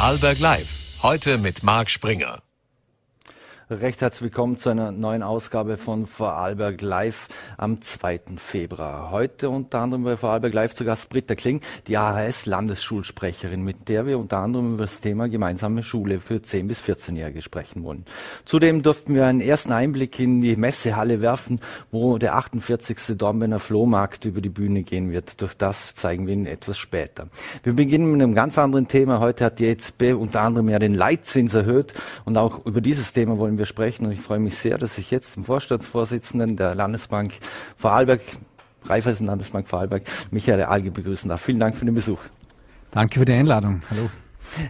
Vorarlberg Live. Heute mit Marc Springer. Recht herzlich willkommen zu einer neuen Ausgabe von Vorarlberg Live am 2. Februar. Heute unter anderem bei Vorarlberg Live zu Gast Britta Kling, die AHS-Landesschulsprecherin, mit der wir unter anderem über das Thema gemeinsame Schule für 10- bis 14-Jährige sprechen wollen. Zudem durften wir einen ersten Einblick in die Messehalle werfen, wo der 48. Dornbirner Flohmarkt über die Bühne gehen wird. Durch das zeigen wir Ihnen etwas später. Wir beginnen mit einem ganz anderen Thema. Heute hat die EZB unter anderem ja den Leitzins erhöht und auch über dieses Thema wollen wir wir sprechen. Und ich freue mich sehr, dass ich jetzt den Vorstandsvorsitzenden der Landesbank Vorarlberg, Raiffeisen Landesbank Vorarlberg, Michael Alge begrüßen darf. Vielen Dank für den Besuch. Danke für die Einladung. Hallo.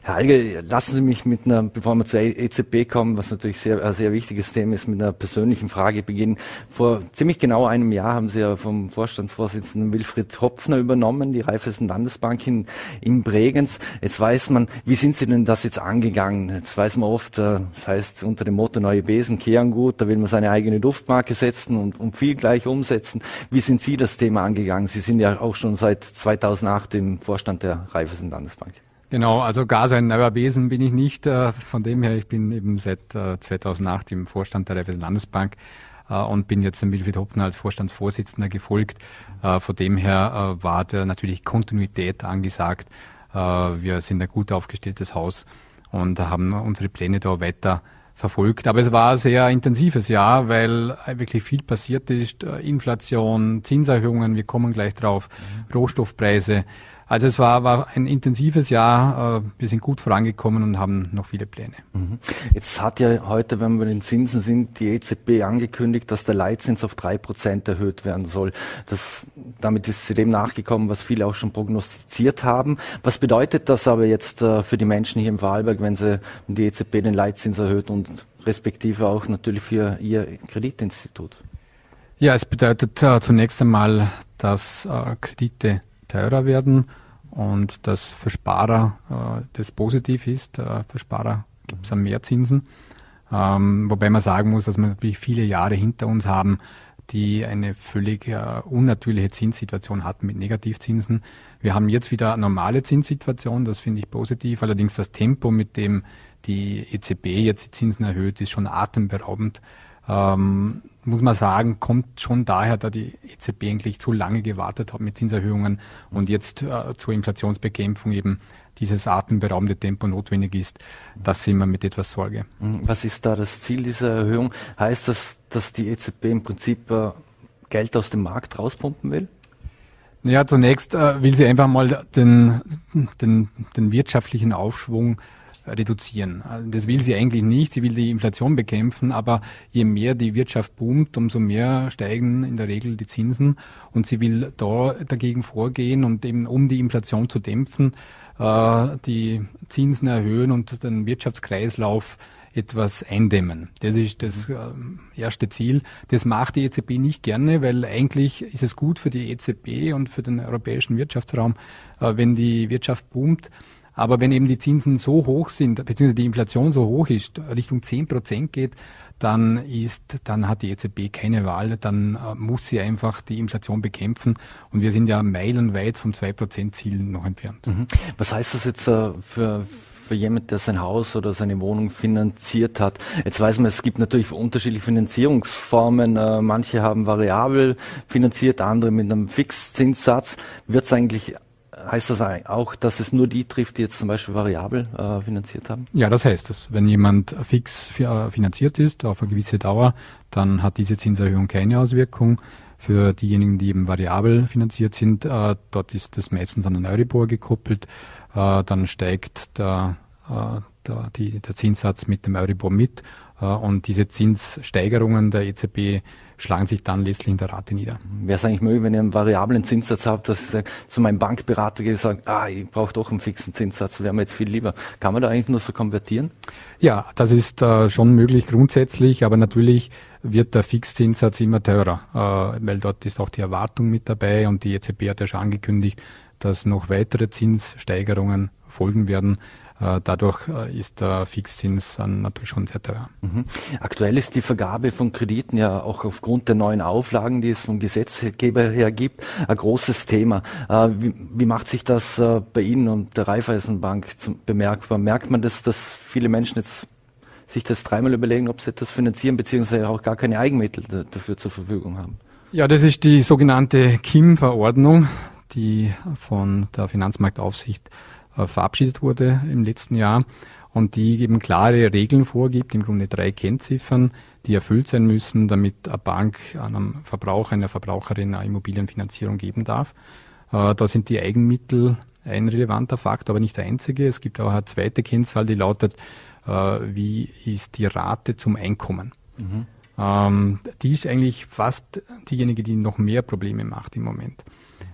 Herr Alge, lassen Sie mich mit einer, bevor wir zur EZB kommen, was natürlich sehr, ein sehr wichtiges Thema ist, mit einer persönlichen Frage beginnen. Vor ziemlich genau einem Jahr haben Sie ja vom Vorstandsvorsitzenden Wilfried Hopfner übernommen, die Raiffeisen Landesbank in, in Bregenz. Jetzt weiß man, wie sind Sie denn das jetzt angegangen? Jetzt weiß man oft, äh, das heißt unter dem Motto neue Besen kehren gut, da will man seine eigene Duftmarke setzen und, und viel gleich umsetzen. Wie sind Sie das Thema angegangen? Sie sind ja auch schon seit 2008 im Vorstand der Raiffeisen Landesbank. Genau, also gar so ein neuer Besen bin ich nicht. Äh, von dem her, ich bin eben seit 2008 äh, im Vorstand der Raiffeisen Landesbank äh, und bin jetzt dem Wilfried Hopfner als Vorstandsvorsitzender gefolgt. Von dem her war da natürlich Kontinuität angesagt. Wir sind ein gut aufgestelltes Haus und haben unsere Pläne da weiter verfolgt. Aber es war ein sehr intensives Jahr, weil wirklich viel passiert ist. Inflation, Zinserhöhungen, wir kommen gleich drauf, mhm. Rohstoffpreise. Also es war, war ein intensives Jahr. Äh, wir sind gut vorangekommen und haben noch viele Pläne. Mhm. Jetzt hat ja heute, wenn wir den Zinsen sind, die EZB angekündigt, dass der Leitzins auf drei Prozent erhöht werden soll. Das, damit ist sie dem nachgekommen, was viele auch schon prognostiziert haben. Was bedeutet das aber jetzt äh, für die Menschen hier im Vorarlberg, wenn sie wenn die EZB den Leitzins erhöht und respektive auch natürlich für ihr Kreditinstitut? Ja, es bedeutet äh, zunächst einmal, dass äh, Kredite teurer werden und das für Sparer äh, das positiv ist. Äh, für Sparer gibt es mehr Zinsen. Ähm, wobei man sagen muss, dass wir natürlich viele Jahre hinter uns haben, die eine völlig äh, unnatürliche Zinssituation hatten mit Negativzinsen. Wir haben jetzt wieder eine normale Zinssituation, das finde ich positiv. Allerdings das Tempo, mit dem die EZB jetzt die Zinsen erhöht, ist schon atemberaubend ähm, muss man sagen, kommt schon daher, da die EZB eigentlich zu lange gewartet hat mit Zinserhöhungen und jetzt äh, zur Inflationsbekämpfung eben dieses atemberaubende Tempo notwendig ist. Das sehen wir mit etwas Sorge. Mhm. Was ist da das Ziel dieser Erhöhung? Heißt das, dass die EZB im Prinzip äh, Geld aus dem Markt rauspumpen will? Ja, zunächst äh, will sie einfach mal den, den, den wirtschaftlichen Aufschwung reduzieren. Das will sie eigentlich nicht. Sie will die Inflation bekämpfen, aber je mehr die Wirtschaft boomt, umso mehr steigen in der Regel die Zinsen. Und sie will da dagegen vorgehen und eben um die Inflation zu dämpfen, äh, die Zinsen erhöhen und den Wirtschaftskreislauf etwas eindämmen. Das ist das äh, erste Ziel. Das macht die EZB nicht gerne, weil eigentlich ist es gut für die EZB und für den europäischen Wirtschaftsraum, äh, wenn die Wirtschaft boomt. Aber wenn eben die Zinsen so hoch sind, beziehungsweise die Inflation so hoch ist, Richtung 10 Prozent geht, dann ist, dann hat die EZB keine Wahl, dann äh, muss sie einfach die Inflation bekämpfen. Und wir sind ja meilenweit vom 2-Prozent-Ziel noch entfernt. Mhm. Was heißt das jetzt äh, für, für jemand, der sein Haus oder seine Wohnung finanziert hat. Jetzt weiß man, es gibt natürlich unterschiedliche Finanzierungsformen. Äh, manche haben variabel finanziert, andere mit einem Fixzinssatz. Wird es eigentlich heißt das auch, dass es nur die trifft, die jetzt zum Beispiel variabel äh, finanziert haben? Ja, das heißt es. Wenn jemand fix äh, finanziert ist auf eine gewisse Dauer, dann hat diese Zinserhöhung keine Auswirkung. Für diejenigen, die eben variabel finanziert sind, äh, dort ist das meistens an den Euribor gekoppelt. Äh, dann steigt der, äh, der, die, der Zinssatz mit dem Euribor mit. Äh, und diese Zinssteigerungen der EZB schlagen sich dann letztlich in der Rate nieder. Wäre es eigentlich möglich, wenn ihr einen variablen Zinssatz habt, dass ich zu meinem Bankberater gehe und sage, ah, ich brauche doch einen fixen Zinssatz, wäre mir jetzt viel lieber. Kann man da eigentlich nur so konvertieren? Ja, das ist äh, schon möglich grundsätzlich, aber natürlich wird der Fixzinssatz immer teurer, äh, weil dort ist auch die Erwartung mit dabei und die EZB hat ja schon angekündigt, dass noch weitere Zinssteigerungen folgen werden. Äh, dadurch äh, ist der Fixzins dann natürlich schon sehr teuer. Mhm. Aktuell ist die Vergabe von Krediten ja auch aufgrund der neuen Auflagen, die es vom Gesetzgeber her gibt, ein großes Thema. Äh, wie, wie macht sich das bei Ihnen und der Raiffeisenbank bemerkbar? Merkt man das, dass viele Menschen jetzt sich das dreimal überlegen, ob sie das finanzieren, beziehungsweise auch gar keine Eigenmittel dafür zur Verfügung haben? Ja, das ist die sogenannte KIM-Verordnung, die von der Finanzmarktaufsicht verabschiedet wurde im letzten Jahr und die eben klare Regeln vorgibt, im Grunde drei Kennziffern, die erfüllt sein müssen, damit eine Bank einem Verbraucher, einer Verbraucherin eine Immobilienfinanzierung geben darf. Äh, da sind die Eigenmittel ein relevanter Faktor, aber nicht der einzige. Es gibt auch eine zweite Kennzahl, die lautet, äh, wie ist die Rate zum Einkommen. Mhm. Ähm, die ist eigentlich fast diejenige, die noch mehr Probleme macht im Moment.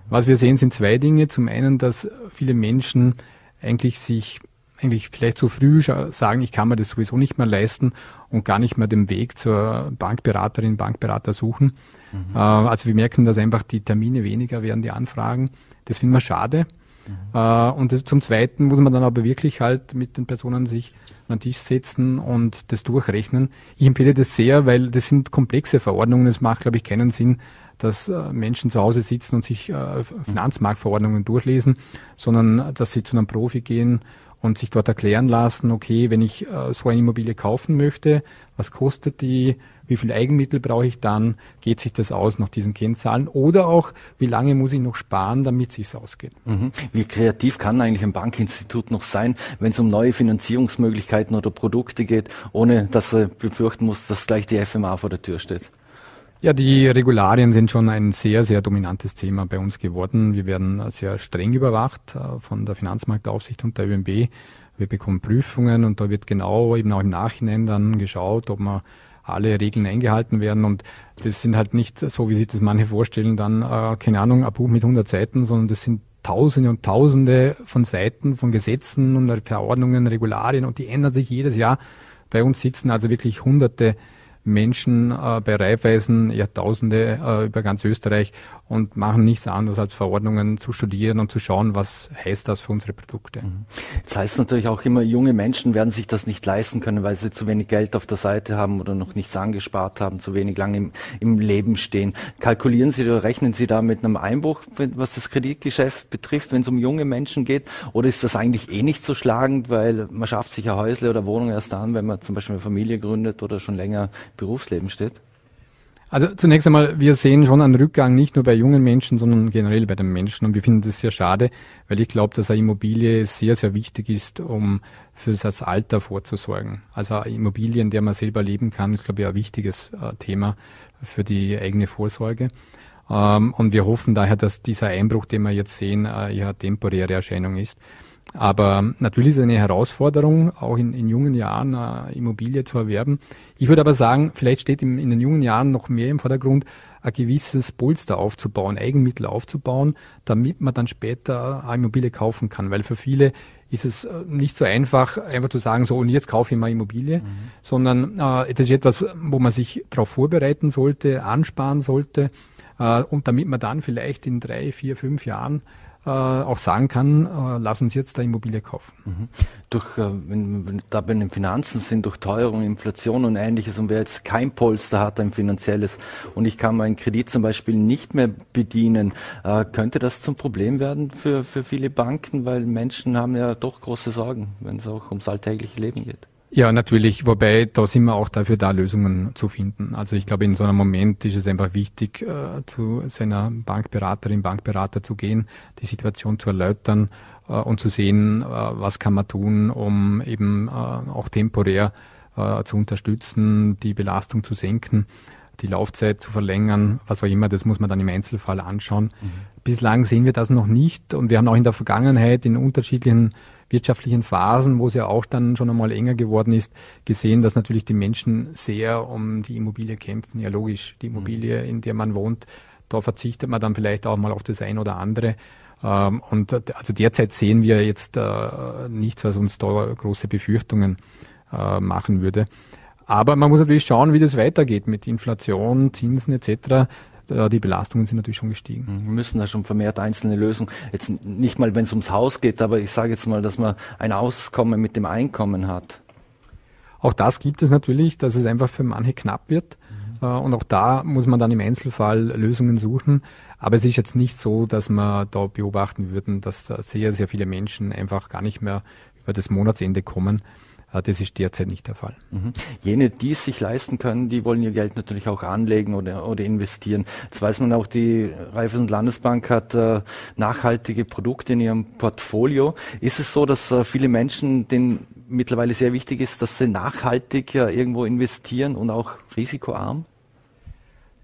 Was wir sehen, sind zwei Dinge. Zum einen, dass viele Menschen eigentlich sich eigentlich vielleicht zu früh sagen, ich kann mir das sowieso nicht mehr leisten und gar nicht mehr den Weg zur Bankberaterin, Bankberater suchen. Mhm. Äh, also wir merken, dass einfach die Termine weniger werden, die Anfragen. Das finden wir schade. Mhm. Äh, und das, zum Zweiten muss man dann aber wirklich halt mit den Personen sich an den Tisch setzen und das durchrechnen. Ich empfehle das sehr, weil das sind komplexe Verordnungen. Es macht, glaube ich, keinen Sinn, dass äh, Menschen zu Hause sitzen und sich äh, Finanzmarktverordnungen durchlesen, sondern dass sie zu einem Profi gehen und sich dort erklären lassen, okay, wenn ich äh, so eine Immobilie kaufen möchte, was kostet die, wie viel Eigenmittel brauche ich dann, geht sich das aus nach diesen Kennzahlen oder auch, wie lange muss ich noch sparen, damit es sich ausgeht. Mhm. Wie kreativ kann eigentlich ein Bankinstitut noch sein, wenn es um neue Finanzierungsmöglichkeiten oder Produkte geht, ohne dass er befürchten muss, dass gleich die FMA vor der Tür steht? Ja, die Regularien sind schon ein sehr, sehr dominantes Thema bei uns geworden. Wir werden sehr streng überwacht äh, von der Finanzmarktaufsicht und der ÖMB. Wir bekommen Prüfungen und da wird genau eben auch im Nachhinein dann geschaut, ob man alle Regeln eingehalten werden. Und das sind halt nicht so, wie sich das manche vorstellen, dann, äh, keine Ahnung, ein Buch mit 100 Seiten, sondern das sind Tausende und Tausende von Seiten, von Gesetzen und Verordnungen, Regularien und die ändern sich jedes Jahr. Bei uns sitzen also wirklich Hunderte Menschen äh, bei Reifeisen, Jahrtausende äh, über ganz Österreich und machen nichts anderes als Verordnungen zu studieren und zu schauen, was heißt das für unsere Produkte. Mhm. Das heißt natürlich auch immer, junge Menschen werden sich das nicht leisten können, weil sie zu wenig Geld auf der Seite haben oder noch nichts angespart haben, zu wenig lange im, im Leben stehen. Kalkulieren Sie oder rechnen Sie da mit einem Einbruch, was das Kreditgeschäft betrifft, wenn es um junge Menschen geht? Oder ist das eigentlich eh nicht so schlagend, weil man schafft sich ein Häusle oder Wohnung erst dann, wenn man zum Beispiel eine Familie gründet oder schon länger Berufsleben steht? Also zunächst einmal, wir sehen schon einen Rückgang nicht nur bei jungen Menschen, sondern generell bei den Menschen. Und wir finden das sehr schade, weil ich glaube, dass eine Immobilie sehr, sehr wichtig ist, um für das Alter vorzusorgen. Also eine Immobilie, in der man selber leben kann, ist, glaube ich, ein wichtiges äh, Thema für die eigene Vorsorge. Ähm, und wir hoffen daher, dass dieser Einbruch, den wir jetzt sehen, äh, eher eine temporäre Erscheinung ist. Aber natürlich ist es eine Herausforderung, auch in, in jungen Jahren eine Immobilie zu erwerben. Ich würde aber sagen, vielleicht steht im, in den jungen Jahren noch mehr im Vordergrund, ein gewisses Polster aufzubauen, Eigenmittel aufzubauen, damit man dann später eine Immobilie kaufen kann. Weil für viele ist es äh, nicht so einfach, einfach zu sagen, so und jetzt kaufe ich mal Immobilie, mhm. sondern äh, das ist etwas, wo man sich darauf vorbereiten sollte, ansparen sollte äh, und damit man dann vielleicht in drei, vier, fünf Jahren äh, auch sagen kann, äh, lass uns jetzt da Immobilie kaufen. Mhm. Durch, äh, wenn wir da bei den Finanzen sind, durch Teuerung, Inflation und ähnliches und wer jetzt kein Polster hat, ein finanzielles und ich kann meinen Kredit zum Beispiel nicht mehr bedienen, könnte das zum Problem werden für, für viele Banken, weil Menschen haben ja doch große Sorgen, wenn es auch ums alltägliche Leben geht. Ja, natürlich. Wobei, da sind wir auch dafür da, Lösungen zu finden. Also ich glaube, in so einem Moment ist es einfach wichtig, äh, zu seiner Bankberaterin, Bankberater zu gehen, die Situation zu erläutern äh, und zu sehen, äh, was kann man tun, um eben auch temporär zu unterstützen, die Belastung zu senken, die Laufzeit zu verlängern, was auch immer. Das muss man dann im Einzelfall anschauen. Mhm. Bislang sehen wir das noch nicht und wir haben auch in der Vergangenheit in unterschiedlichen wirtschaftlichen Phasen, wo es ja auch dann schon einmal enger geworden ist, gesehen, dass natürlich die Menschen sehr um die Immobilie kämpfen. Ja, logisch, die Immobilie, mhm. in der man wohnt, da verzichtet man dann vielleicht auch mal auf das ein oder andere. Ähm, und also derzeit sehen wir jetzt äh, nichts, was uns da große Befürchtungen äh, machen würde. Aber man muss natürlich schauen, wie das weitergeht mit Inflation, Zinsen etc. äh, die Belastungen sind natürlich schon gestiegen. Mhm. Wir müssen da schon vermehrt einzelne Lösungen, jetzt nicht mal, wenn es ums Haus geht, aber ich sage jetzt mal, dass man ein Auskommen mit dem Einkommen hat. Auch das gibt es natürlich, dass es einfach für manche knapp wird. Mhm. Und auch da muss man dann im Einzelfall Lösungen suchen. Aber es ist jetzt nicht so, dass wir da beobachten würden, dass da sehr, sehr viele Menschen einfach gar nicht mehr über das Monatsende kommen. Äh, das ist derzeit nicht der Fall. Mhm. Jene, die es sich leisten können, die wollen ihr Geld natürlich auch anlegen oder, oder investieren. Jetzt weiß man auch, die Raiffeisen Landesbank hat äh, nachhaltige Produkte in ihrem Portfolio. Ist es so, dass äh, viele Menschen, denen mittlerweile sehr wichtig ist, dass sie nachhaltig äh, irgendwo investieren und auch risikoarm?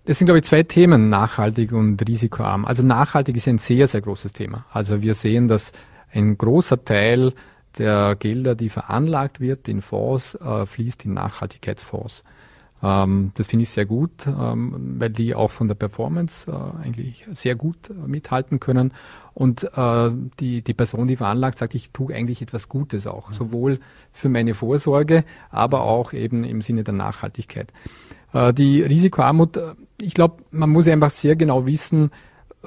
Das sind, glaube ich, zwei Themen, nachhaltig und risikoarm. Also nachhaltig ist ein sehr, sehr großes Thema. Also wir sehen, dass ein großer Teil der Gelder, die veranlagt wird in Fonds, äh, fließt in Nachhaltigkeitsfonds. Ähm, das finde ich sehr gut, ähm, weil die auch von der Performance äh, eigentlich sehr gut äh, mithalten können. Und äh, die, die Person, die veranlagt, sagt, ich tue eigentlich etwas Gutes auch, mhm. sowohl für meine Vorsorge, aber auch eben im Sinne der Nachhaltigkeit. Äh, die Risikoarmut, äh, ich glaube, man muss einfach sehr genau wissen,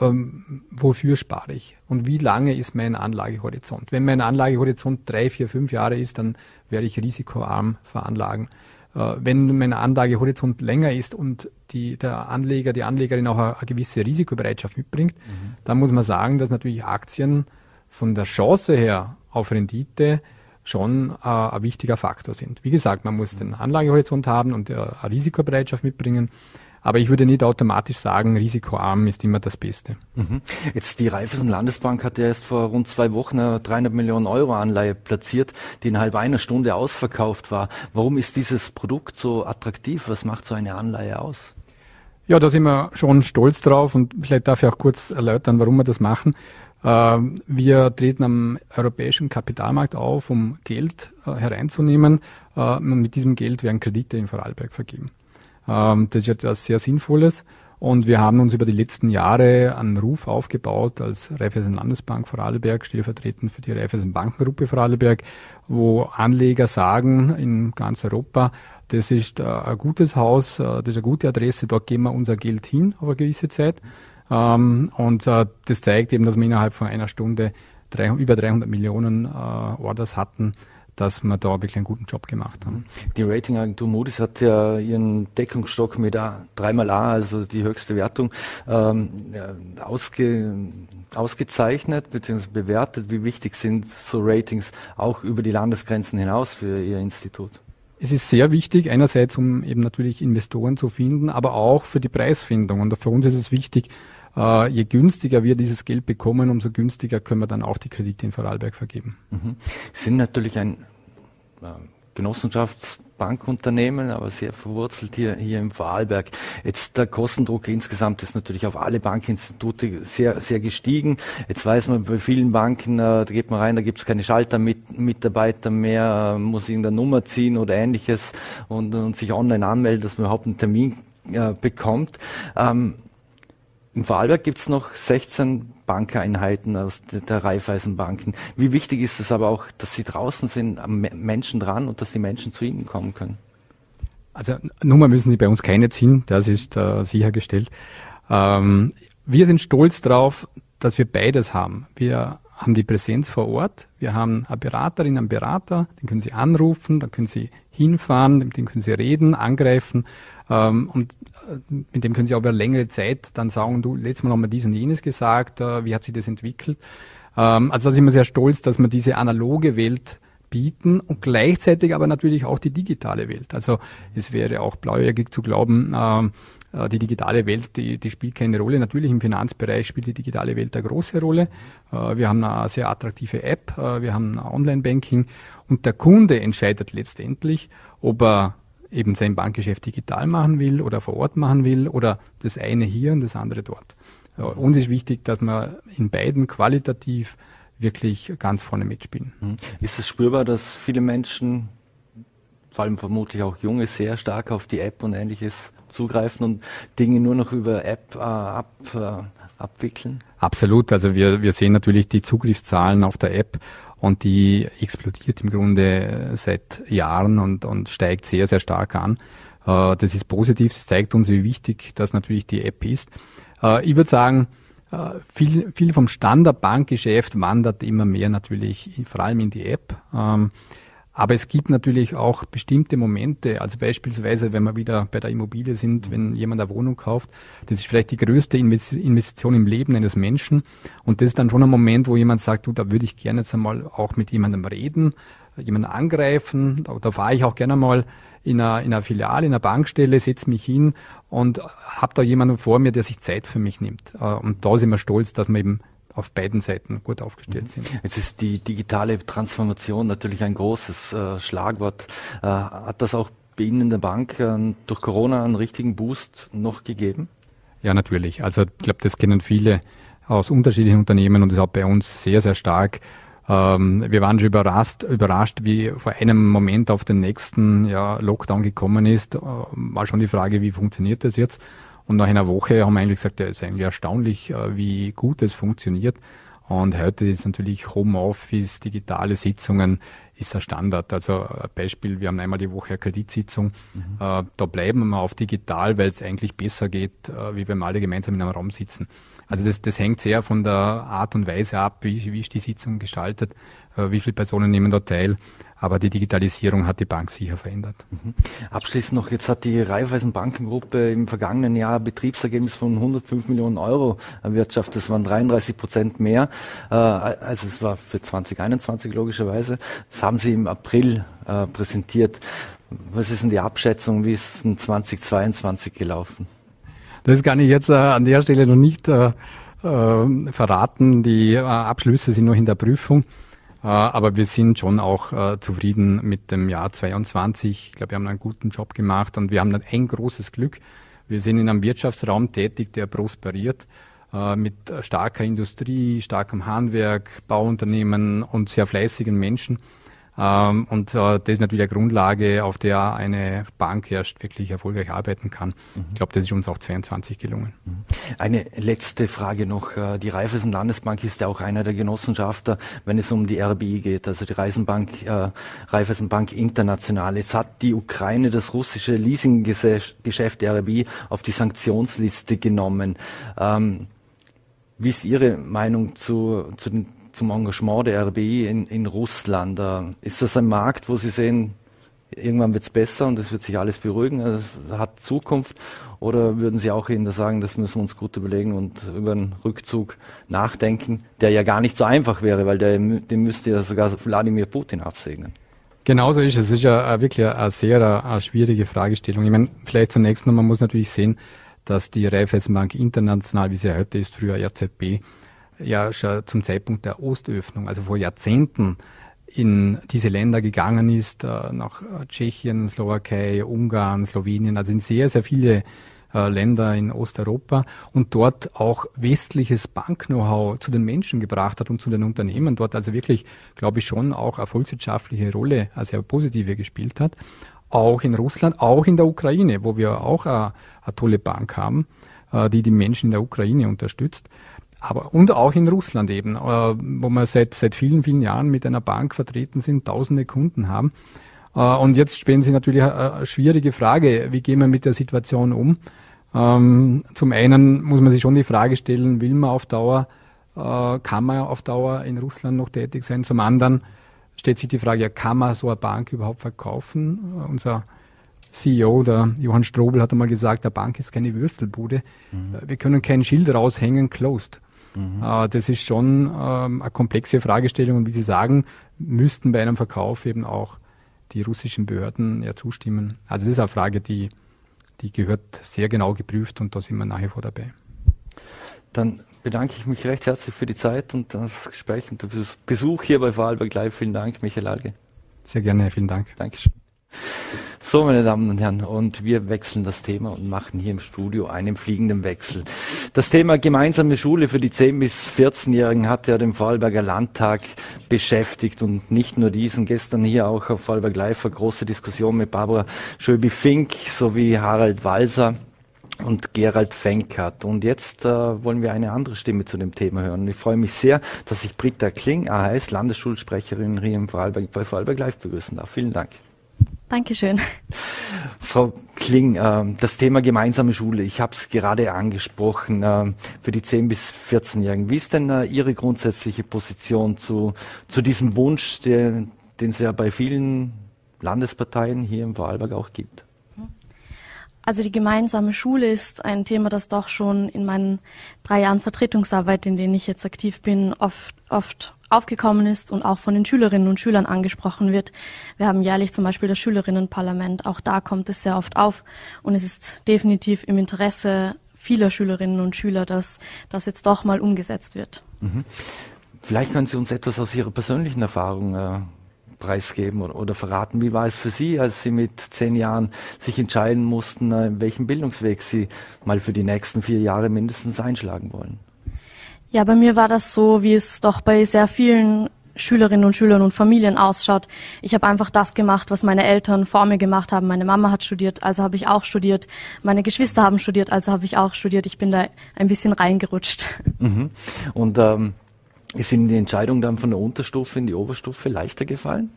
ähm, wofür spare ich und wie lange ist mein Anlagehorizont. Wenn mein Anlagehorizont drei, vier, fünf Jahre ist, dann werde ich risikoarm veranlagen. Äh, wenn mein Anlagehorizont länger ist und die, der Anleger, die Anlegerin auch eine, eine gewisse Risikobereitschaft mitbringt, mhm. dann muss man sagen, dass natürlich Aktien von der Chance her auf Rendite schon äh, ein wichtiger Faktor sind. Wie gesagt, man muss den Anlagehorizont haben und äh, eine Risikobereitschaft mitbringen. Aber ich würde nicht automatisch sagen, risikoarm ist immer das Beste. Mhm. Jetzt die Raiffeisen Landesbank hat ja erst vor rund zwei Wochen eine 300 Millionen Euro Anleihe platziert, die innerhalb einer Stunde ausverkauft war. Warum ist dieses Produkt so attraktiv? Was macht so eine Anleihe aus? Ja, da sind wir schon stolz drauf und vielleicht darf ich auch kurz erläutern, warum wir das machen. Ähm, wir treten am europäischen Kapitalmarkt auf, um Geld äh, hereinzunehmen. Äh, und mit diesem Geld werden Kredite in Vorarlberg vergeben. Ähm, das ist etwas sehr Sinnvolles. Und wir haben uns über die letzten Jahre einen Ruf aufgebaut als Raiffeisen Landesbank Vorarlberg, stellvertretend für die Raiffeisen Bankengruppe Vorarlberg, wo Anleger sagen in ganz Europa, das ist äh, ein gutes Haus, äh, das ist eine gute Adresse, dort geben wir unser Geld hin auf eine gewisse Zeit. Ähm, und äh, das zeigt eben, dass wir innerhalb von einer Stunde über 300 Millionen Orders hatten dass wir da wirklich einen guten Job gemacht haben. Die Ratingagentur Moody's hat ja ihren Deckungsstock mit A, dreimal A, also die höchste Wertung, ähm, ausge, ausgezeichnet bzw. bewertet. Wie wichtig sind so Ratings auch über die Landesgrenzen hinaus für Ihr Institut? Es ist sehr wichtig, einerseits um eben natürlich Investoren zu finden, aber auch für die Preisfindung. Und für uns ist es wichtig, äh, je günstiger wir dieses Geld bekommen, umso günstiger können wir dann auch die Kredite in Vorarlberg vergeben. Mhm. Sind natürlich ein äh, Genossenschaftsbankunternehmen, aber sehr verwurzelt hier, hier im Vorarlberg. Jetzt der Kostendruck insgesamt ist natürlich auf alle Bankinstitute sehr, sehr gestiegen. Jetzt weiß man, bei vielen Banken, äh, da geht man rein, da gibt es keine Schaltermitarbeiter mehr, äh, muss irgendeine Nummer ziehen oder ähnliches und, und sich online anmelden, dass man überhaupt einen Termin äh, bekommt. Ähm, in Vorarlberg gibt es noch 16 Bankeinheiten aus der Raiffeisenbanken. Wie wichtig ist es aber auch, dass Sie draußen sind, am Menschen dran und dass die Menschen zu Ihnen kommen können? Also Nummer müssen Sie bei uns keine ziehen, das ist äh, sichergestellt. Ähm, wir sind stolz darauf, dass wir beides haben. Wir haben die Präsenz vor Ort, wir haben eine Beraterin, einen Berater, den können Sie anrufen, dann können Sie hinfahren, mit dem können Sie reden, angreifen ähm, und äh, mit dem können Sie auch über längere Zeit dann sagen, du, letztes Mal haben wir dies und jenes gesagt, äh, wie hat sich das entwickelt? Ähm, also da sind wir sehr stolz, dass wir diese analoge Welt bieten und gleichzeitig aber natürlich auch die digitale Welt. Also es wäre auch blauäugig zu glauben, ähm, äh, die digitale Welt, die, die spielt keine Rolle. Natürlich im Finanzbereich spielt die digitale Welt eine große Rolle. Äh, wir haben eine sehr attraktive App, wir haben Online-Banking und der Kunde entscheidet letztendlich, ob er eben sein Bankgeschäft digital machen will oder vor Ort machen will oder das eine hier und das andere dort. Uns ist wichtig, dass wir in beiden qualitativ wirklich ganz vorne mitspielen. Mhm. Ist es spürbar, dass viele Menschen, vor allem vermutlich auch Junge, sehr stark auf die App und ähnliches zugreifen und Dinge nur noch über App äh, ab, äh, abwickeln? Absolut. Also wir, wir sehen natürlich die Zugriffszahlen auf der App und die explodiert im Grunde seit Jahren und, und steigt sehr, sehr stark an. Äh, das ist positiv, das zeigt uns, wie wichtig das natürlich die App ist. Äh, ich würde sagen, äh, viel, viel vom Standardbankgeschäft wandert immer mehr natürlich vor allem in die App. Aber es gibt natürlich auch bestimmte Momente, also beispielsweise, wenn wir wieder bei der Immobilie sind, wenn jemand eine Wohnung kauft, das ist vielleicht die größte Investition im Leben eines Menschen. Und das ist dann schon ein Moment, wo jemand sagt, du, da würde ich gerne jetzt einmal auch mit jemandem reden, jemanden angreifen. Da, da fahre ich auch gerne mal in einer, in einer Filiale, in einer Bankstelle, setze mich hin und habe da jemanden vor mir, der sich Zeit für mich nimmt. Äh, und da sind wir stolz, dass wir eben auf beiden Seiten gut aufgestellt mhm. sind. Jetzt ist die digitale Transformation natürlich ein großes äh, Schlagwort. Äh, hat das auch bei Ihnen in der Bank äh, durch Corona einen richtigen Boost noch gegeben? Ja, natürlich. Also ich glaube, das kennen viele aus unterschiedlichen Unternehmen und das hat bei uns sehr, sehr stark ähm, wir waren schon überrascht, überrascht, wie vor einem Moment auf den nächsten ja, Lockdown gekommen ist. Äh, war schon die Frage, wie funktioniert das jetzt? Und nach einer Woche haben wir eigentlich gesagt, ja, ist eigentlich erstaunlich, äh, wie gut es funktioniert. Und heute ist natürlich Homeoffice, digitale Sitzungen ist ein Standard. Also ein Beispiel, wir haben einmal die Woche eine Kreditsitzung. Mhm. Äh, da bleiben wir auf digital, weil es eigentlich besser geht, äh, wie wenn wir alle gemeinsam in einem Raum sitzen. Also das, das hängt sehr von der Art und Weise ab, wie, wie ist die Sitzung gestaltet, äh, wie viele Personen nehmen da teil. Aber die Digitalisierung hat die Bank sicher verändert. Mhm. Abschließend noch, jetzt hat die Raiffeisen Bankengruppe im vergangenen Jahr Betriebsergebnis von 105 Millionen Euro erwirtschaftet. Das waren 33 Prozent mehr, äh, als es war für 2021 logischerweise. Das haben Sie im April äh, präsentiert. Was ist denn die Abschätzung? Wie ist in 2022 gelaufen? Das kann ich jetzt äh, an der Stelle noch nicht äh, äh, verraten. Die äh, Abschlüsse sind noch in der Prüfung. Äh, aber wir sind schon auch äh, zufrieden mit dem Jahr 22. Ich glaube, wir haben einen guten Job gemacht und wir haben ein großes Glück. Wir sind in einem Wirtschaftsraum tätig, der prosperiert mit starker Industrie, starkem Handwerk, Bauunternehmen und sehr fleißigen Menschen. Ähm, und äh, das ist natürlich eine Grundlage, auf der eine Bank erst wirklich erfolgreich arbeiten kann. Mhm. Ich glaube, das ist uns auch 22 gelungen. Mhm. Eine letzte Frage noch. Äh, die Raiffeisen Landesbank ist ja auch einer der Genossenschafter, wenn es um die RBI geht, also die Reisenbank, äh, Raiffeisenbank International. Jetzt hat die Ukraine das russische Leasinggeschäft RBI auf die Sanktionsliste genommen. Ähm, wie ist Ihre Meinung zu, zu den zum Engagement der RBI in, in Russland. Ist das ein Markt, wo Sie sehen, irgendwann wird es besser und es wird sich alles beruhigen, es hat Zukunft? Oder würden Sie auch Ihnen sagen, das müssen wir uns gut überlegen und über einen Rückzug nachdenken, der ja gar nicht so einfach wäre, weil der, den müsste ja sogar Wladimir Putin absegnen? Genauso ist es. Es ist ja wirklich eine sehr eine schwierige Fragestellung. Ich meine, vielleicht zunächst noch, man muss natürlich sehen, dass die Raiffeisenbank international, wie sie heute ist, früher RZB, ja schon zum Zeitpunkt der Ostöffnung, also vor Jahrzehnten, in diese Länder gegangen ist, äh, nach äh, Tschechien, Slowakei, Ungarn, Slowenien, also in sehr, sehr viele äh, Länder in Osteuropa und dort auch westliches Bank-Know-how zu den Menschen gebracht hat und zu den Unternehmen dort also wirklich, glaube ich, schon auch eine volkswirtschaftliche Rolle, also sehr positive gespielt hat. Auch in Russland, auch in der Ukraine, wo wir auch eine, eine tolle Bank haben, die die Menschen in der Ukraine unterstützt aber und auch in Russland eben, äh, wo wir seit, seit vielen, vielen Jahren mit einer Bank vertreten sind, tausende Kunden haben. Äh, und jetzt stellen Sie natürlich eine schwierige Frage, wie gehen wir mit der Situation um? Ähm, zum einen muss man sich schon die Frage stellen, will man auf Dauer, äh, kann man auf Dauer in Russland noch tätig sein? Zum anderen stellt sich die Frage, ja, kann man so eine Bank überhaupt verkaufen? Unser CEO, der Johann Strobel, hat einmal gesagt, der Bank ist keine Würstelbude. Mhm. Wir können kein Schild raushängen, closed. Mhm. Äh, das ist schon ähm, eine komplexe Fragestellung und wie Sie sagen, müssten bei einem Verkauf eben auch die russischen Behörden ja zustimmen. Also das ist eine Frage, die, die gehört sehr genau geprüft und da sind wir nach wie vor dabei. Dann bedanke ich mich recht herzlich für die Zeit und das Gespräch und den Besuch hier bei Vorarlberg Live. Vielen Dank, Michael Alge. Sehr gerne, vielen Dank. Dankeschön. So, meine Damen und Herren, und wir wechseln das Thema und machen hier im Studio einen fliegenden Wechsel. Das Thema gemeinsame Schule für die 10- bis 14-Jährigen hat ja den Vorarlberger Landtag beschäftigt und nicht nur diesen. Gestern hier auch auf Vorarlberg Live eine große Diskussion mit Barbara Schöbi-Fink sowie Harald Walser und Gerald Fenkert. Und jetzt äh, wollen wir eine andere Stimme zu dem Thema hören. ich freue mich sehr, dass ich Britta Kling, AHS, Landesschulsprecherin hier im Vorarlberg, bei Vorarlberg Live begrüßen darf. Vielen Dank. Dankeschön. Frau Kling, äh, das Thema gemeinsame Schule, ich habe es gerade angesprochen, äh, für die 10- bis 14-Jährigen. Wie ist denn äh, Ihre grundsätzliche Position zu, zu diesem Wunsch, der, den es ja bei vielen Landesparteien hier im Vorarlberg auch gibt? Also die gemeinsame Schule ist ein Thema, das doch schon in meinen drei Jahren Vertretungsarbeit, in denen ich jetzt aktiv bin, oft, oft aufgekommen ist und auch von den Schülerinnen und Schülern angesprochen wird. Wir haben jährlich zum Beispiel das Schülerinnenparlament. Auch da kommt es sehr oft auf. Und es ist definitiv im Interesse vieler Schülerinnen und Schüler, dass das jetzt doch mal umgesetzt wird. Mhm. Vielleicht können Sie uns etwas aus Ihrer persönlichen Erfahrung äh, preisgeben oder, oder, verraten. Wie war es für Sie, als Sie mit zehn Jahren sich entscheiden mussten, äh, welchen Bildungsweg Sie mal für die nächsten vier Jahre mindestens einschlagen wollen? Ja, bei mir war das so, wie es doch bei sehr vielen Schülerinnen und Schülern und Familien ausschaut. Ich habe einfach das gemacht, was meine Eltern vor mir gemacht haben. Meine Mama hat studiert, also habe ich auch studiert. Meine Geschwister haben studiert, also habe ich auch studiert. Ich bin da ein bisschen reingerutscht. Mhm. Und ähm, ist Ihnen die Entscheidung dann von der Unterstufe in die Oberstufe leichter gefallen?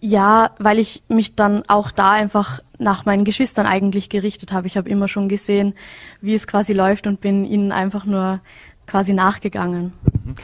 Ja, weil ich mich dann auch da einfach nach meinen Geschwistern eigentlich gerichtet habe. Ich habe immer schon gesehen, wie es quasi läuft und bin ihnen einfach nur quasi nachgegangen. Mhm.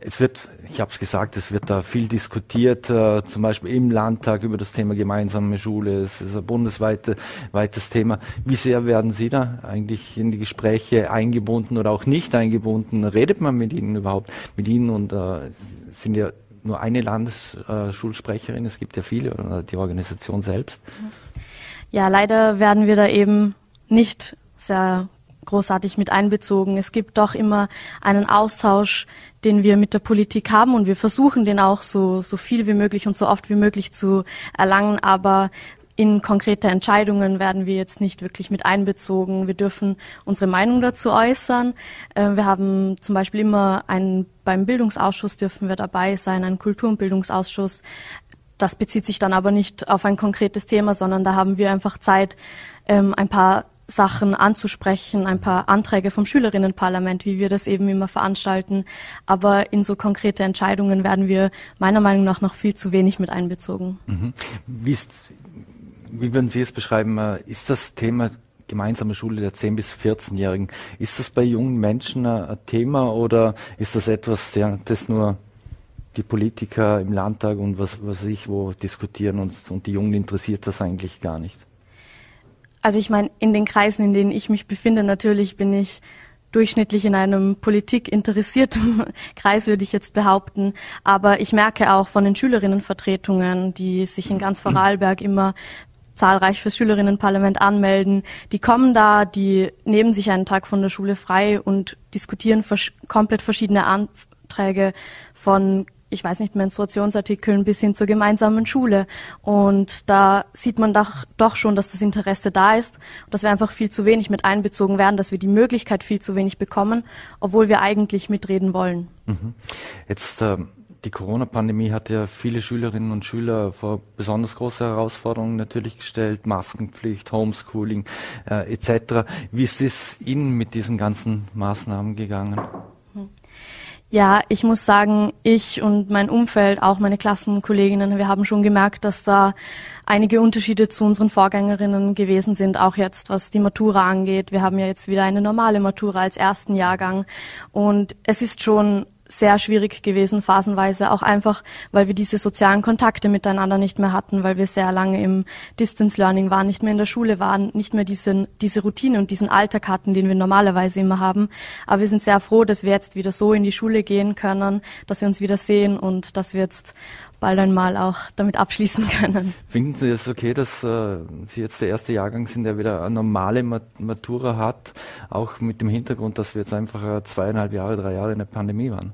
Es wird, ich habe es gesagt, es wird da viel diskutiert, äh, zum Beispiel im Landtag über das Thema gemeinsame Schule. Es ist ein bundesweites Thema. Wie sehr werden Sie da eigentlich in die Gespräche eingebunden oder auch nicht eingebunden? Redet man mit Ihnen überhaupt? Mit Ihnen und äh, sind ja nur eine Landesschulsprecherin, es gibt ja viele, oder die Organisation selbst. Ja, leider werden wir da eben nicht sehr großartig mit einbezogen. Es gibt doch immer einen Austausch, den wir mit der Politik haben und wir versuchen den auch so, so viel wie möglich und so oft wie möglich zu erlangen, aber in konkrete Entscheidungen werden wir jetzt nicht wirklich mit einbezogen. Wir dürfen unsere Meinung dazu äußern. Äh, wir haben zum Beispiel immer einen, beim Bildungsausschuss dürfen wir dabei sein, einen Kultur- und Bildungsausschuss. Das bezieht sich dann aber nicht auf ein konkretes Thema, sondern da haben wir einfach Zeit, ähm, ein paar Sachen anzusprechen, ein paar Anträge vom Schülerinnenparlament, wie wir das eben immer veranstalten. Aber in so konkrete Entscheidungen werden wir meiner Meinung nach noch viel zu wenig mit einbezogen. Mhm. Wie, ist, wie würden Sie es beschreiben? Äh, ist das Thema gemeinsame Schule der 10- bis 14-Jährigen, ist das bei jungen Menschen ein Thema oder ist das etwas, das nur die Politiker im Landtag und was weiß ich wo diskutieren und, und die Jungen interessiert das eigentlich gar nicht? Also ich meine, in den Kreisen, in denen ich mich befinde, natürlich bin ich durchschnittlich in einem Politik interessierten Kreis, würde ich jetzt behaupten. Aber ich merke auch von den Schülerinnenvertretungen, die sich in ganz Vorarlberg immer zahlreich fürs Schülerinnenparlament anmelden. Die kommen da, die nehmen sich einen Tag von der Schule frei und diskutieren vers komplett verschiedene Anträge von ich weiß nicht, Menstruationsartikeln bis hin zur gemeinsamen Schule. Und da sieht man doch, doch schon, dass das Interesse da ist dass wir einfach viel zu wenig mit einbezogen werden, dass wir die Möglichkeit viel zu wenig bekommen, obwohl wir eigentlich mitreden wollen. Mhm. Jetzt äh, die Corona-Pandemie hat ja viele Schülerinnen und Schüler vor besonders große Herausforderungen natürlich gestellt, Maskenpflicht, Homeschooling äh, etc. Wie ist es Ihnen mit diesen ganzen Maßnahmen gegangen? Ja, ich muss sagen, ich und mein Umfeld, auch meine Klassenkolleginnen, wir haben schon gemerkt, dass da einige Unterschiede zu unseren Vorgängerinnen gewesen sind, auch jetzt was die Matura angeht. Wir haben ja jetzt wieder eine normale Matura als ersten Jahrgang und es ist schon sehr schwierig gewesen, phasenweise auch einfach, weil wir diese sozialen Kontakte miteinander nicht mehr hatten, weil wir sehr lange im Distance Learning waren, nicht mehr in der Schule waren, nicht mehr diesen, diese Routine und diesen Alltag hatten, den wir normalerweise immer haben. Aber wir sind sehr froh, dass wir jetzt wieder so in die Schule gehen können, dass wir uns wieder sehen und dass wir jetzt bald einmal auch damit abschließen können. Finden Sie es okay, dass äh, Sie jetzt der erste Jahrgang sind, der wieder eine normale Matura hat, auch mit dem Hintergrund, dass wir jetzt einfach äh, zweieinhalb Jahre, drei Jahre in der Pandemie waren?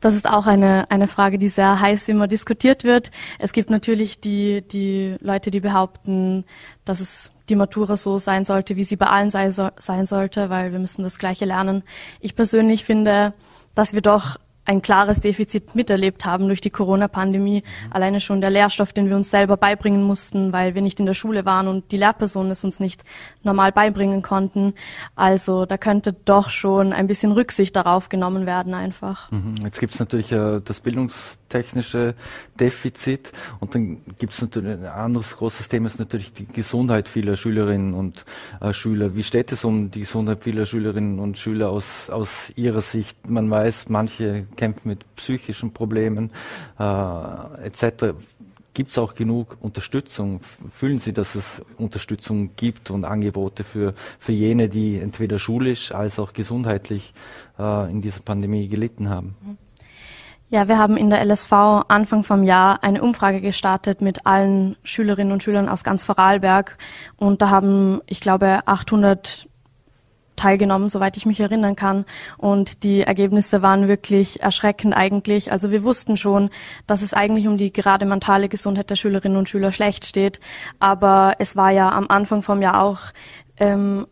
Das ist auch eine, eine Frage, die sehr heiß immer diskutiert wird. Es gibt natürlich die, die Leute, die behaupten, dass es die Matura so sein sollte, wie sie bei allen sei, sein sollte, weil wir müssen das Gleiche lernen. Ich persönlich finde, dass wir doch ein klares Defizit miterlebt haben durch die Corona-Pandemie. Mhm. Alleine schon der Lehrstoff, den wir uns selber beibringen mussten, weil wir nicht in der Schule waren und die Lehrpersonen es uns nicht normal beibringen konnten. Also da könnte doch schon ein bisschen Rücksicht darauf genommen werden einfach. Mhm. Jetzt gibt es natürlich äh, das Bildungs technische Defizit. Und dann gibt es natürlich ein anderes großes Thema, ist natürlich die Gesundheit vieler Schülerinnen und äh, Schüler. Wie steht es um die Gesundheit vieler Schülerinnen und Schüler aus, aus Ihrer Sicht? Man weiß, manche kämpfen mit psychischen Problemen äh, etc. Gibt es auch genug Unterstützung? Fühlen Sie, dass es Unterstützung gibt und Angebote für, für jene, die entweder schulisch als auch gesundheitlich äh, in dieser Pandemie gelitten haben? Ja, wir haben in der LSV Anfang vom Jahr eine Umfrage gestartet mit allen Schülerinnen und Schülern aus ganz Vorarlberg und da haben, ich glaube, 800 teilgenommen, soweit ich mich erinnern kann. Und die Ergebnisse waren wirklich erschreckend eigentlich. Also wir wussten schon, dass es eigentlich um die gerade mentale Gesundheit der Schülerinnen und Schüler schlecht steht. Aber es war ja am Anfang vom Jahr auch ähm,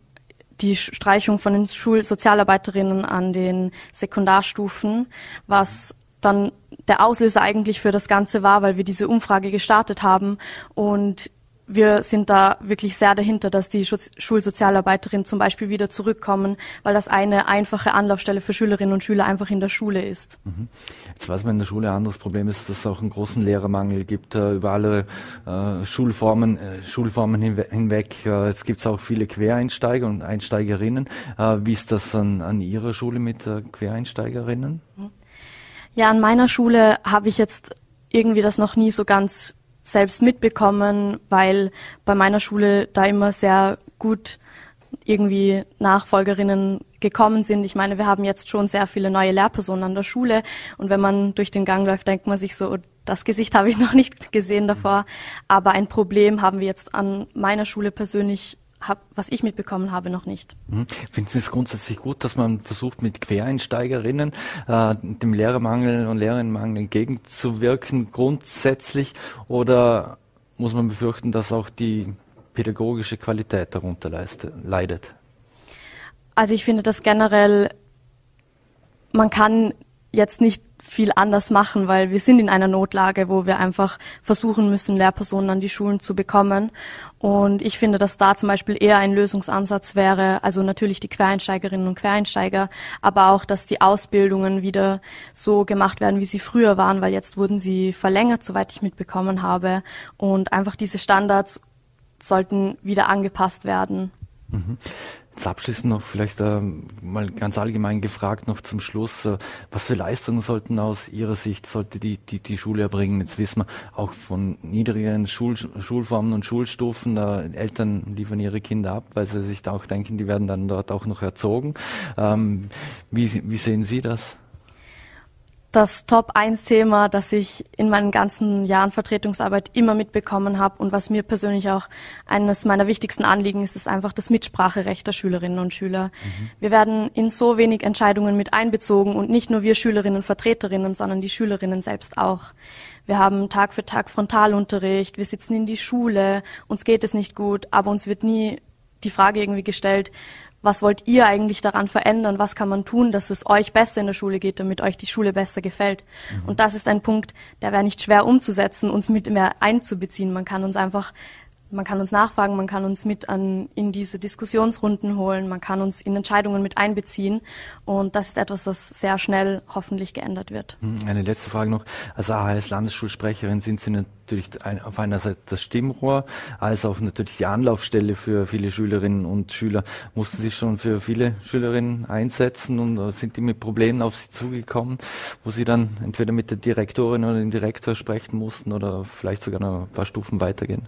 die Streichung von den Schulsozialarbeiterinnen an den Sekundarstufen, was dann der Auslöser eigentlich für das Ganze war, weil wir diese Umfrage gestartet haben und wir sind da wirklich sehr dahinter, dass die Schulsozialarbeiterinnen zum Beispiel wieder zurückkommen, weil das eine einfache Anlaufstelle für Schülerinnen und Schüler einfach in der Schule ist. Mhm. Jetzt weiß man in der Schule, ein anderes Problem ist, dass es auch einen großen Lehrermangel gibt äh, über alle äh, Schulformen, äh, Schulformen hinweg. Äh, es gibt auch viele Quereinsteiger und Einsteigerinnen. Äh, wie ist das an, an Ihrer Schule mit Quereinsteigerinnen? Ja, an meiner Schule habe ich jetzt irgendwie das noch nie so ganz selbst mitbekommen, weil bei meiner Schule da immer sehr gut irgendwie Nachfolgerinnen gekommen sind. Ich meine, wir haben jetzt schon sehr viele neue Lehrpersonen an der Schule und wenn man durch den Gang läuft, denkt man sich so, oh, das Gesicht habe ich noch nicht gesehen davor. Aber ein Problem haben wir jetzt an meiner Schule persönlich hab, was ich mitbekommen habe, noch nicht. Mhm. Finden Sie es grundsätzlich gut, dass man versucht, mit Quereinsteigerinnen äh, dem Lehrermangel und Lehrerinnenmangel entgegenzuwirken, grundsätzlich? Oder muss man befürchten, dass auch die pädagogische Qualität darunter leidet? Also ich finde das generell, man kann jetzt nicht viel anders machen, weil wir sind in einer Notlage, wo wir einfach versuchen müssen, Lehrpersonen an die Schulen zu bekommen. Und ich finde, dass da zum Beispiel eher ein Lösungsansatz wäre, also natürlich die Quereinsteigerinnen und Quereinsteiger, aber auch, dass die Ausbildungen wieder so gemacht werden, wie sie früher waren, weil jetzt wurden sie verlängert, soweit ich mitbekommen habe. Und einfach diese Standards sollten wieder angepasst werden. Mhm. Abschließend noch vielleicht äh, mal ganz allgemein gefragt noch zum Schluss, äh, was für Leistungen sollten aus Ihrer Sicht sollte die, die, die Schule erbringen? Jetzt wissen wir auch von niedrigen Schul, Schulformen und Schulstufen, äh, Eltern liefern ihre Kinder ab, weil sie sich da auch denken, die werden dann dort auch noch erzogen. Ähm, wie, wie sehen Sie das? Das Top-1-Thema, das ich in meinen ganzen Jahren Vertretungsarbeit immer mitbekommen habe und was mir persönlich auch eines meiner wichtigsten Anliegen ist, ist einfach das Mitspracherecht der Schülerinnen und Schüler. Mhm. Wir werden in so wenig Entscheidungen mit einbezogen und nicht nur wir Schülerinnen und Vertreterinnen, sondern die Schülerinnen selbst auch. Wir haben Tag für Tag Frontalunterricht, wir sitzen in die Schule, uns geht es nicht gut, aber uns wird nie die Frage irgendwie gestellt, was wollt ihr eigentlich daran verändern? Was kann man tun, dass es euch besser in der Schule geht, damit euch die Schule besser gefällt? Mhm. Und das ist ein Punkt, der wäre nicht schwer umzusetzen, uns mit mehr einzubeziehen. Man kann uns einfach man kann uns nachfragen, man kann uns mit an, in diese Diskussionsrunden holen, man kann uns in Entscheidungen mit einbeziehen. Und das ist etwas, das sehr schnell hoffentlich geändert wird. Hm, eine letzte Frage noch. Als Landesschulsprecherin sind Sie natürlich auf einer Seite das Stimmrohr, als auch natürlich die Anlaufstelle für viele Schülerinnen und Schüler. Mussten Sie schon für viele Schülerinnen einsetzen und sind die mit Problemen auf Sie zugekommen, wo Sie dann entweder mit der Direktorin oder dem Direktor sprechen mussten oder vielleicht sogar noch ein paar Stufen weitergehen?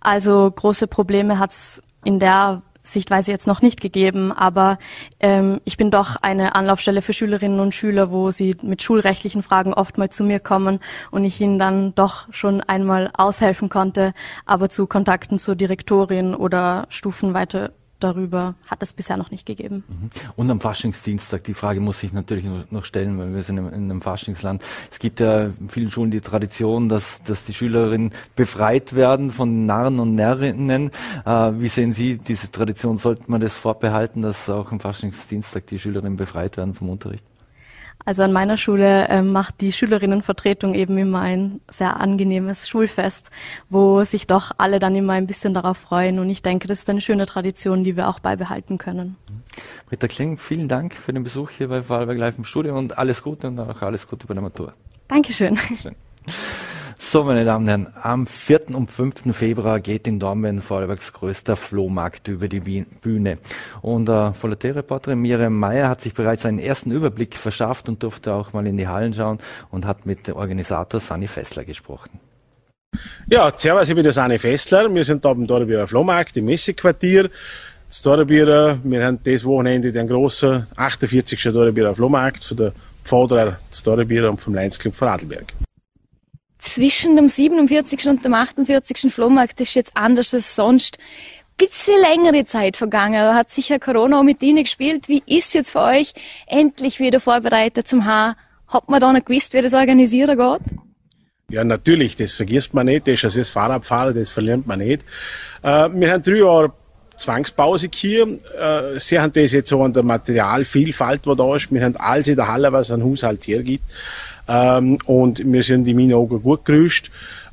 Also große Probleme hat es in der Sichtweise jetzt noch nicht gegeben, aber ähm, ich bin doch eine Anlaufstelle für Schülerinnen und Schüler, wo sie mit schulrechtlichen Fragen oft mal zu mir kommen und ich ihnen dann doch schon einmal aushelfen konnte, aber zu Kontakten zur Direktorin oder Stufen weiter darüber hat es bisher noch nicht gegeben. Mhm. Und am Faschingsdienstag, die Frage muss ich natürlich noch stellen, weil wir sind in einem Faschingsland. Es gibt ja in vielen Schulen die Tradition, dass, dass die Schülerinnen befreit werden von Narren und Närrinnen. Äh, wie sehen Sie diese Tradition? Sollte man das vorbehalten, dass auch am Faschingsdienstag die Schülerinnen befreit werden vom Unterricht? Also an meiner Schule äh, macht die Schülerinnenvertretung eben immer ein sehr angenehmes Schulfest, wo sich doch alle dann immer ein bisschen darauf freuen. Und ich denke, das ist eine schöne Tradition, die wir auch beibehalten können. Britta Kling, vielen Dank für den Besuch hier bei Vorarlberg Live im Studio und alles Gute und auch alles Gute bei der Matur. Dankeschön. Schön. So, meine Damen und Herren, am 4. und 5. Februar geht in Dornbirn Vorarlbergs größter Flohmarkt über die Bühne. Und äh, Volontärreporterin Miriam Meyer hat sich bereits einen ersten Überblick verschafft und durfte auch mal in die Hallen schauen und hat mit dem Organisator Sani Fessler gesprochen. Ja, servus, ich bin der Sani Fessler. Wir sind da am Dornbirner Flohmarkt im Messequartier. Das Dornbirner, wir haben dieses Wochenende den grossen 48. Dornbirner Flohmarkt von der Pfaderer Dornbirner und vom Lions Club Vorarlberg zwischen dem 47. und dem 48. Flohmarkt ist jetzt anders als sonst. Bisschen längere Zeit vergangen, hat sicher Corona auch mit Ihnen gespielt. Wie ist jetzt für euch endlich wieder vorbereitet zum Haar? Hat man da noch gewusst, wie das organisieren geht? Ja, natürlich, das vergisst man nicht. Das ist das Fahrradfahren, das verlernt man nicht. Äh, wir haben drei Jahre Zwangspause hier. Äh, Sie haben das jetzt so an der Materialvielfalt, die da ist. Wir haben alles in der Halle, was ein Haushalt hergibt. Ähm, und wir sind in meinen Augen gut gerüstet.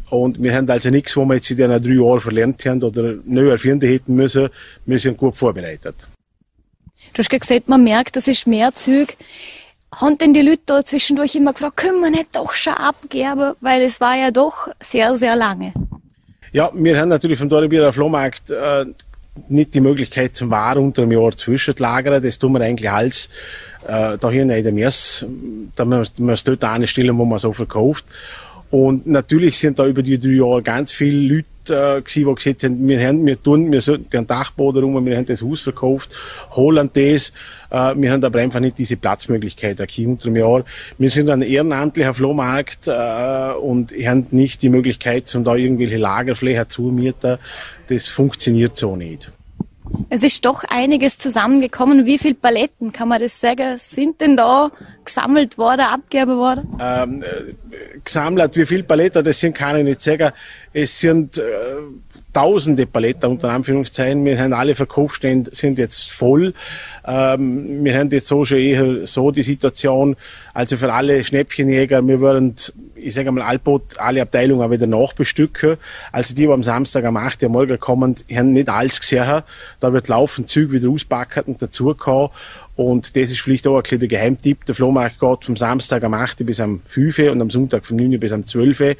Und wir haben also nichts, wo wir jetzt in den drei Jahren verlernt haben oder neu erfinden hätten müssen. Wir sind gut vorbereitet. Du hast gesagt, man merkt, das ist mehr Züg. Haben denn die Leute da zwischendurch immer gefragt, können wir nicht doch schon abgeben? Weil es war ja doch sehr, sehr lange. Ja, wir haben natürlich vom Dornbirner Flohmarkt äh, nicht die Möglichkeit zum Waren unter einem Jahr zwischenlagern. Das tun wir eigentlich als äh, da hier in der Mess, da wir es dort anstellen, wo man so verkauft. Und natürlich sind da über die drei Jahre ganz viele Leute äh, gewesen, die gesagt haben, wir, haben, wir tun, wir sollten den Dachboden rum, wir haben das Haus verkauft, holen das. Äh, wir haben aber einfach nicht diese Platzmöglichkeit hier unter dem Jahr. Wir sind ein ehrenamtlicher Flohmarkt äh, und haben nicht die Möglichkeit, um da irgendwelche Lagerflächen zu mieten. Das funktioniert so nicht. Es ist doch einiges zusammengekommen. Wie viele Paletten, kann man das sagen, sind denn da gesammelt worden, abgegeben worden? Ähm, äh, gesammelt, wie viele Paletten, das sind ich nicht sagen. Es sind äh, tausende Paletten unter Anführungszeichen. Wir haben alle Verkaufsstände sind jetzt voll. Ähm, wir haben jetzt so schon eher so die Situation, also für alle Schnäppchenjäger, wir würden, ich sage mal, Alpot, alle Abteilungen wieder nachbestücken. Also die, die am Samstag am 8. Uhr morgen kommen, haben nicht alles gesehen. Da wird laufend Züg wieder auspacken und dazukommen. Und das ist vielleicht auch ein kleiner Geheimtipp. Der Flohmarkt geht vom Samstag am 8. bis am 5. und am Sonntag vom 9. bis am 12.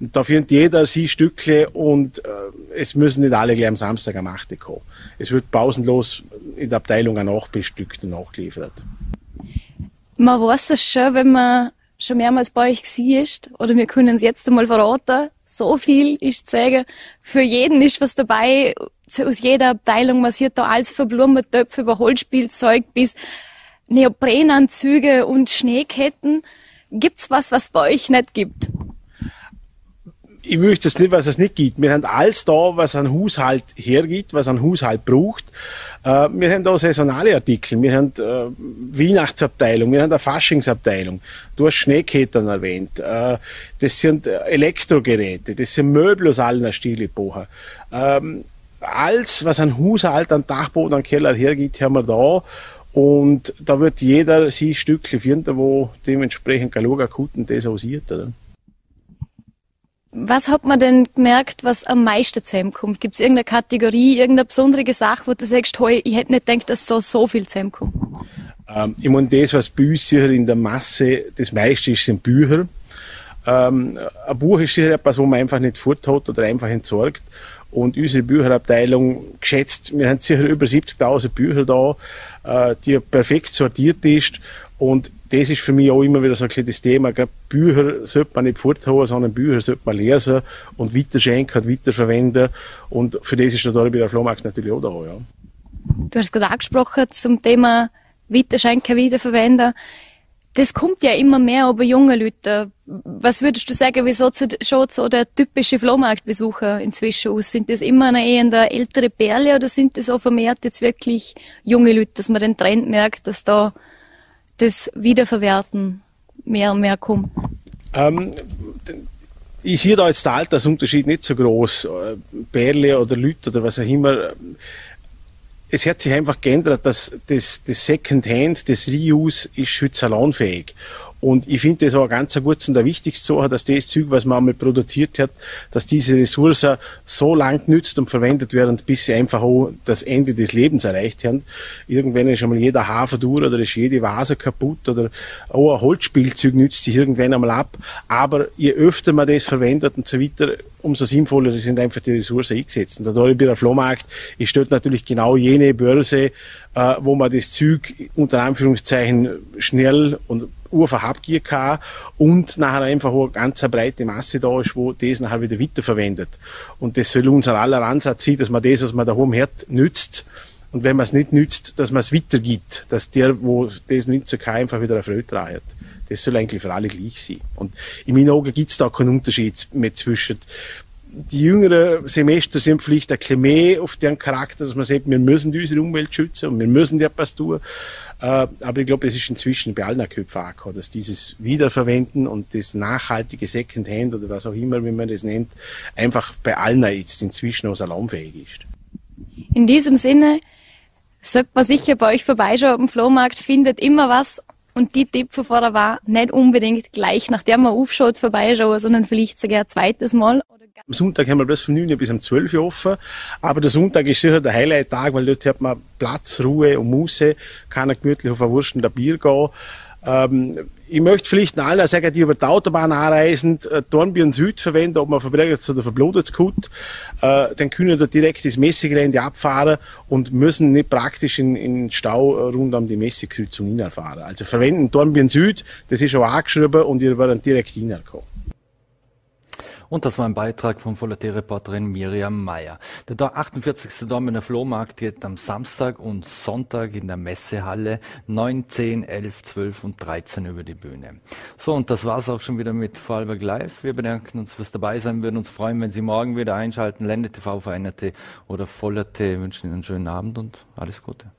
Und da findet jeder sein Stückle und äh, es müssen nicht alle gleich am Samstag am 8. kommen. Es wird pausenlos in der Abteilung auch nachbestückt und nachgeliefert. Man weiß es schon, wenn man schon mehrmals bei euch war, oder wir können es jetzt einmal verraten, so viel ist zu sagen, für jeden ist was dabei, aus jeder Abteilung, man sieht da alles von Blumentöpfe über Holzspielzeug bis Neoprenanzüge und Schneeketten. Gibt's was, was bei euch nicht gibt? Ich wüsste es nicht, was es nicht gibt. Wir haben alles da, was ein Haushalt hergibt, was ein Haushalt braucht. Äh, wir haben da saisonale Artikel, wir haben äh, Weihnachtsabteilung, wir haben eine Faschingsabteilung. Du hast Schneeketten erwähnt. Äh, das sind Elektrogeräte, das sind Möbel aus allen Stilepochen. Ähm, alles, was ein Haushalt, ein Dachboden, ein Keller hergibt, haben wir da. Und da wird jeder sein Stückchen finden, wo dementsprechend Galuga Kutten das ausiert. Oder? Was hat man denn gemerkt, was am meisten zusammenkommt? Gibt es irgendeine Kategorie, irgendeine besondere Sache, wo du sagst, hey, ich hätte nicht gedacht, dass so, so viel zusammenkommt? Ähm, ich meine, das, was bei uns sicher in der Masse das meiste ist, sind Bücher. Ähm, ein Buch ist sicher etwas, wo man einfach nicht fort oder einfach entsorgt. Und unsere Bücherabteilung geschätzt, wir haben sicher über 70.000 Bücher da, äh, die perfekt sortiert ist. Und das ist für mich auch immer wieder so ein kleines Thema. Gerade Bücher sollte man nicht forthauen, sondern Bücher sollte man lesen und weiterschenken und weiterverwenden. Und für das ist der Dornbirner Flohmarkt natürlich auch da. Ja. Du hast gerade angesprochen zum Thema weiterschenken, wiederverwenden. Das kommt ja immer mehr über junge Leute. Was würdest du sagen, wieso schaut so der typische Flohmarktbesucher inzwischen aus? Sind das immer eine eher ältere Perle oder sind das auch vermehrt jetzt wirklich junge Leute, dass man den Trend merkt, dass da das Wiederverwerten mehr und mehr kommt? Ähm, ich sehe da jetzt der Altersunterschied nicht so groß. Äh, Bärle oder Leute oder was auch immer. Es hat sich einfach geändert, dass das, das Secondhand, das Reuse ist heute salonfähig. Und ich finde das auch ganz gut und der wichtigste Sache, dass das Zeug, was man einmal produziert hat, dass diese Ressource so lang nützt und verwendet wird, bis sie einfach auch das Ende des Lebens erreicht haben. Irgendwann ist einmal jeder Hafer durch oder ist jede Vase kaputt oder auch ein Holzspielzeug nützt sich irgendwann einmal ab. Aber je öfter man das verwendet und so weiter, umso sinnvoller sind einfach die Ressourcen eingesetzt. Und der Doribierer Flohmarkt ist dort natürlich genau jene Börse, äh, wo man das Zeug unter Anführungszeichen schnell und einfach abgehen kann und nachher einfach eine ganz breite Masse da ist, wo das nachher wieder weiterverwendet. Und das soll unser aller Ansatz sein, dass man das, was man daheim hat, nützt. Und wenn man es nicht nützt, dass man es weitergibt, dass der, wo das nützen kann, einfach wieder eine Freude dran hat. Das soll eigentlich für alle gleich sein. Und in meinen Augen gibt es da keinen Unterschied mehr zwischen die jüngeren Semester sind vielleicht ein bisschen mehr auf deren Charakter, dass man sagt, wir müssen unsere Umwelt schützen und wir müssen etwas tun. Äh, aber ich glaube, es ist inzwischen bei allen Köpfen angekommen, dass dieses Wiederverwenden und das nachhaltige Secondhand oder was auch immer, wie man das nennt, einfach bei allen jetzt inzwischen auch salonfähig ist. In diesem Sinne sollte man sicher bei euch vorbeischauen am Flohmarkt, findet immer was und die Tipp vorher war, nicht unbedingt gleich, nachdem man aufschaut, vorbeischauen, sondern vielleicht sogar ein zweites Mal. Am Sonntag haben wir bloß von 9 bis um 12 Uhr offen. Aber der Sonntag ist sicher der Highlight-Tag, weil dort hat man Platz, Ruhe und Muße, kann gemütlich auf ein Wurst und Bier gehen. Ähm, ich möchte vielleicht allen sagen, die über die Autobahn anreisen, äh, Dornbirn Süd verwenden, ob man verbrennt oder verblutet gut, äh, dann können da direkt das Messegelände abfahren und müssen nicht praktisch in, in Stau äh, rund um die Messekreuzung hinfahren. Also verwenden Dornbirn Süd, das ist schon angeschrieben und ihr werdet direkt hinkommen. Und das war ein Beitrag von Volatilreporterin Miriam Meyer. Der 48. Dormener Flohmarkt geht am Samstag und Sonntag in der Messehalle 9, 10, 11, 12 und 13 über die Bühne. So, und das war's auch schon wieder mit Vorarlberg Live. Wir bedanken uns fürs dabei sein, würden uns freuen, wenn Sie morgen wieder einschalten. Lende TV veränderte oder Vollerte wünschen Ihnen einen schönen Abend und alles Gute.